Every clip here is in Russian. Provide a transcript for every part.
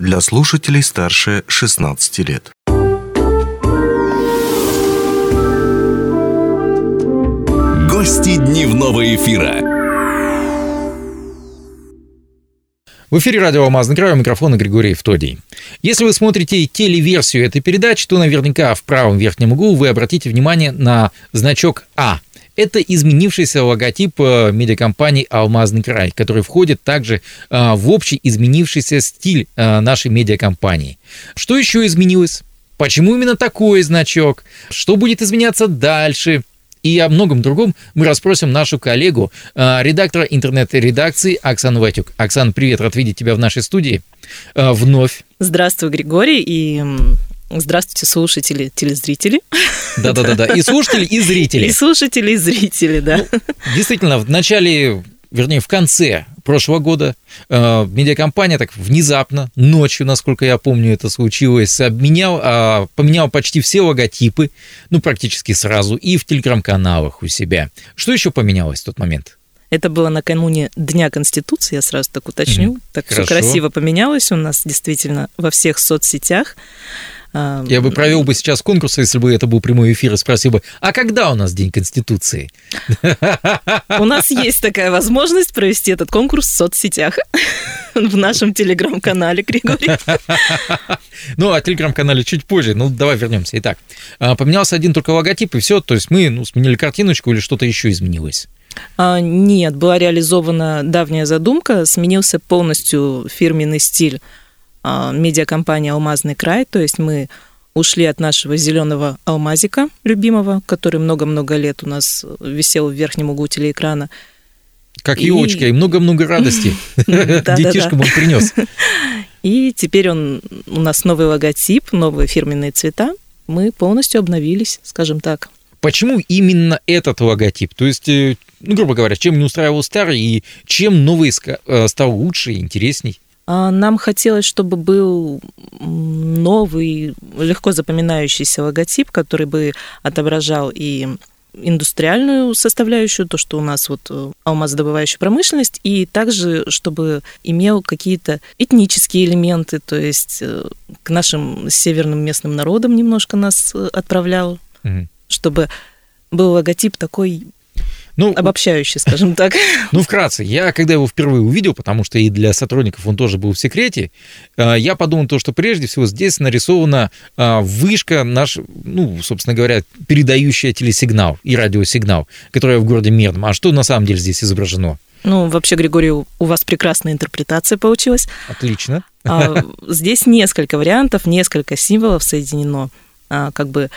для слушателей старше 16 лет. Гости дневного эфира. В эфире радио «Алмазный край» у микрофона Григорий Евтодий. Если вы смотрите телеверсию этой передачи, то наверняка в правом верхнем углу вы обратите внимание на значок «А». Это изменившийся логотип э, медиакомпании «Алмазный край», который входит также э, в общий изменившийся стиль э, нашей медиакомпании. Что еще изменилось? Почему именно такой значок? Что будет изменяться дальше? И о многом другом мы расспросим нашу коллегу, редактора интернет-редакции Оксану Ватюк. Оксана, привет, рад видеть тебя в нашей студии вновь. Здравствуй, Григорий, и Здравствуйте, слушатели, телезрители. Да-да-да, и слушатели, и зрители. И слушатели, и зрители, да. Ну, действительно, в начале, вернее, в конце прошлого года э, медиакомпания так внезапно, ночью, насколько я помню, это случилось, обменял, э, поменял почти все логотипы, ну, практически сразу, и в телеграм-каналах у себя. Что еще поменялось в тот момент? Это было накануне Дня Конституции, я сразу так уточню. Mm, так хорошо. все красиво поменялось у нас действительно во всех соцсетях. Я бы провел бы сейчас конкурс, если бы это был прямой эфир, и спросил бы, а когда у нас День Конституции? У нас есть такая возможность провести этот конкурс в соцсетях, в нашем телеграм-канале, Григорий. Ну, о телеграм-канале чуть позже. Ну, давай вернемся. Итак, а, поменялся один только логотип, и все. То есть мы ну, сменили картиночку или что-то еще изменилось? А, нет, была реализована давняя задумка, сменился полностью фирменный стиль медиакомпания «Алмазный край», то есть мы ушли от нашего зеленого алмазика любимого, который много-много лет у нас висел в верхнем углу телеэкрана. Как елочка, и много-много радости детишкам он принес. И теперь он у нас новый логотип, новые фирменные цвета. Мы полностью обновились, скажем так. Почему именно этот логотип? То есть, э, ну, грубо говоря, чем не устраивал старый и чем новый э, стал лучше и интересней? А, нам хотелось, чтобы был новый, легко запоминающийся логотип, который бы отображал и индустриальную составляющую, то, что у нас вот э, алмазодобывающая промышленность, и также, чтобы имел какие-то этнические элементы, то есть э, к нашим северным местным народам немножко нас э, отправлял, угу. чтобы был логотип такой ну, обобщающий, скажем так. Ну, вкратце, я когда его впервые увидел, потому что и для сотрудников он тоже был в секрете, э, я подумал то, что прежде всего здесь нарисована э, вышка наш, ну, собственно говоря, передающая телесигнал и радиосигнал, которая в городе Мирном. А что на самом деле здесь изображено? Ну, вообще, Григорий, у вас прекрасная интерпретация получилась. Отлично. А, здесь несколько вариантов, несколько символов соединено. А, как бы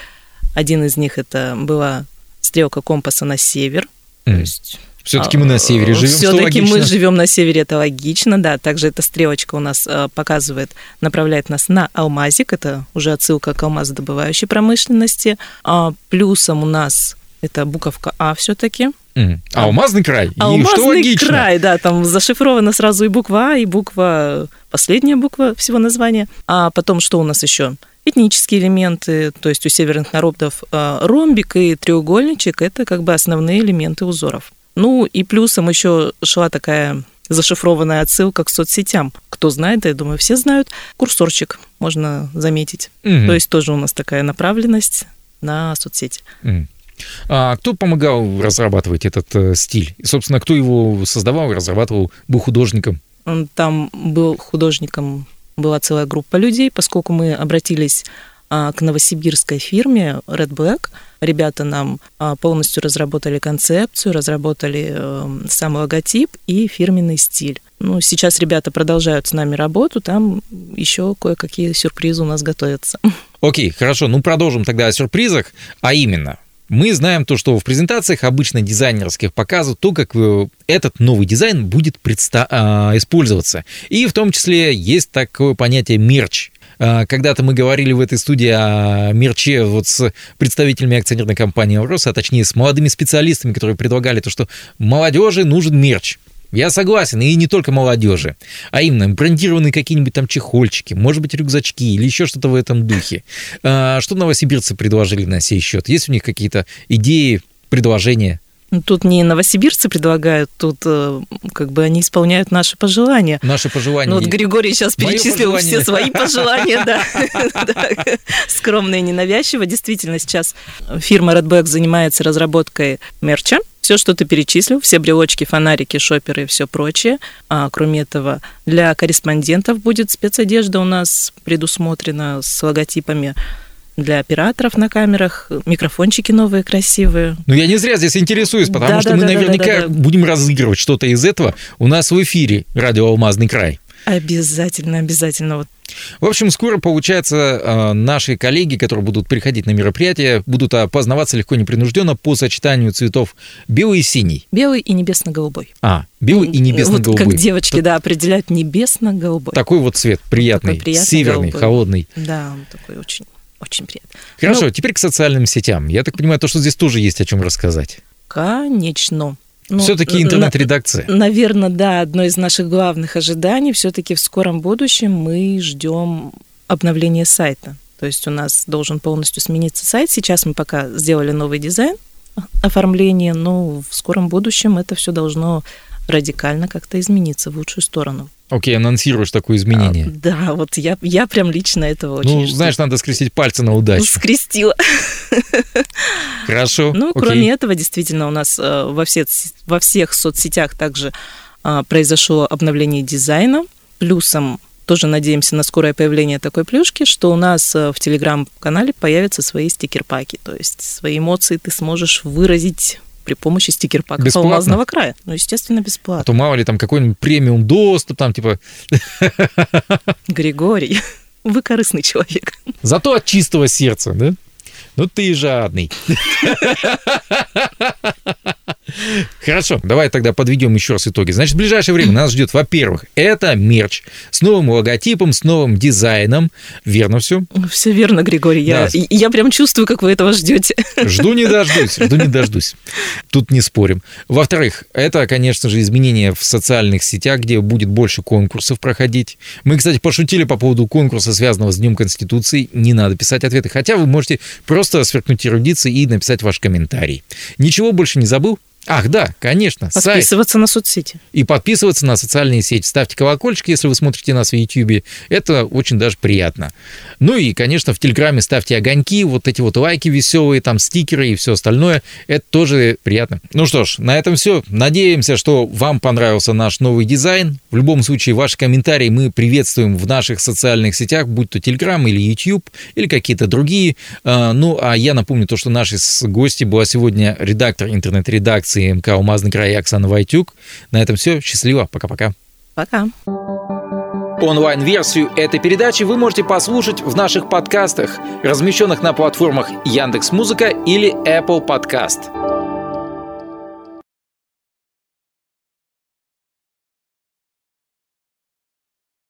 один из них это была стрелка компаса на север, то есть все-таки мы на севере живем. Все-таки мы живем на севере, это логично, да. Также эта стрелочка у нас э, показывает, направляет нас на алмазик, это уже отсылка к алмазодобывающей промышленности. А плюсом у нас это буковка А все-таки. Mm. А алмазный край. Алмазный и что логично? край, да, там зашифрована сразу и буква А, и буква, последняя буква всего названия. А потом что у нас еще? Этнические элементы, то есть у северных народов а, ромбик и треугольничек – это как бы основные элементы узоров. Ну и плюсом еще шла такая зашифрованная отсылка к соцсетям. Кто знает, я думаю, все знают. Курсорчик можно заметить. Угу. То есть тоже у нас такая направленность на соцсети. Угу. А кто помогал разрабатывать этот э, стиль? И, собственно, кто его создавал и разрабатывал, был художником? Там был художником была целая группа людей, поскольку мы обратились а, к новосибирской фирме Red Black. Ребята нам а, полностью разработали концепцию, разработали эм, сам логотип и фирменный стиль. Ну, сейчас ребята продолжают с нами работу, там еще кое-какие сюрпризы у нас готовятся. Окей, хорошо, ну продолжим тогда о сюрпризах, а именно, мы знаем то, что в презентациях обычно дизайнерских показывают то, как э, этот новый дизайн будет предста- а, использоваться. И в том числе есть такое понятие мерч. А, когда-то мы говорили в этой студии о мерче вот с представителями акционерной компании «Аврос», а точнее с молодыми специалистами, которые предлагали то, что молодежи нужен мерч. Я согласен, и не только молодежи, а именно брендированные какие-нибудь там чехольчики, может быть, рюкзачки или еще что-то в этом духе. А, что новосибирцы предложили на сей счет? Есть у них какие-то идеи, предложения? Ну, Тут не новосибирцы предлагают, тут э, как бы они исполняют наши пожелания. Наши пожелания. Ну, вот Григорий сейчас Моё перечислил пожелание. все свои пожелания, да. Да. Скромно и ненавязчиво. Действительно, сейчас фирма Redback занимается разработкой мерча. Все, что ты перечислил, все брелочки, фонарики, шоперы и все прочее. А, кроме этого, для корреспондентов будет спецодежда у нас предусмотрена с логотипами для операторов на камерах, микрофончики новые, красивые. Ну, я не зря здесь интересуюсь, потому Да, что да, мы да, да, наверняка да, да. будем разыгрывать что-то из этого у нас в эфире радио «Алмазный край». Обязательно, обязательно. Вот В общем, скоро, получается, э, наши коллеги, которые будут приходить на мероприятие, будут опознаваться легко и непринужденно по сочетанию цветов белый и синий. белый и небесно-голубой. А, белый и Вот небесно-голубой. как девочки, да, определяют небесно-голубой. Такой вот цвет приятный, Такой приятный северный, голубой. холодный. Да, он такой очень, очень приятный. Хорошо, Ну, теперь к социальным сетям. Я так понимаю, то, что здесь тоже есть о чем рассказать. конечно. Ну, Все-таки на- интернет-редакция. Наверное, да, одно из наших главных ожиданий. Все-таки в скором будущем мы ждем обновления сайта. То есть у нас должен полностью смениться сайт. Сейчас мы пока сделали новый дизайн оформления, но в скором будущем это все должно радикально как-то измениться в лучшую сторону. Окей, анонсируешь такое изменение. А, да, вот я, я прям лично этого очень ну, жду. знаешь, надо скрестить пальцы на удачу. скрестила. Хорошо. Ну, окей. кроме этого, действительно, у нас э, во, все, во всех соцсетях также а, произошло обновление дизайна. Плюсом тоже надеемся на скорое появление такой плюшки, что у нас э, в телеграм-канале появятся свои стикер-паки. То есть свои эмоции ты сможешь выразить при помощи стикер-паков Бесплатно? алмазного края. Ну, естественно, А бесплатно. то мало ли там какой-нибудь премиум доступ, там типа... Григорий, вы корыстный человек. Зато от чистого сердца, да? Ну ты жадный. Хорошо, давай тогда подведем еще раз итоги. Значит, в ближайшее время нас ждет, во-первых, это мерч с новым логотипом, с новым дизайном. Верно все? Все верно, Григорий. Я, Да. я прям чувствую, как вы этого ждете. Жду не дождусь, жду не дождусь. Тут не спорим. Во-вторых, это, конечно же, изменения в социальных сетях, где будет больше конкурсов проходить. Мы, кстати, пошутили по поводу конкурса, связанного с Днем Конституции. Не надо писать ответы, хотя вы можете просто сверкнуть эрудицией и написать ваш комментарий. Ничего больше не забыл? Ах, да, конечно, сайт. Подписываться на соцсети. И подписываться на социальные сети. Ставьте колокольчик, если вы смотрите нас в YouTube. Это очень даже приятно. Ну и, конечно, в Телеграме ставьте огоньки, вот эти вот лайки веселые, там стикеры и все остальное. Это тоже приятно. Ну что ж, на этом все. Надеемся, что вам понравился наш новый дизайн. В любом случае, ваши комментарии мы приветствуем в наших социальных сетях, будь то Telegram или YouTube, или какие-то другие. А, Ну, а я напомню то, что нашей с- гости была сегодня редактор интернет-редакции МК «Алмазный край» Оксана Войтюк. На этом все. Счастливо. Пока-пока. Пока. Онлайн-версию этой передачи вы можете послушать в наших подкастах, размещенных на платформах Яндекс.Музыка или Apple Podcast.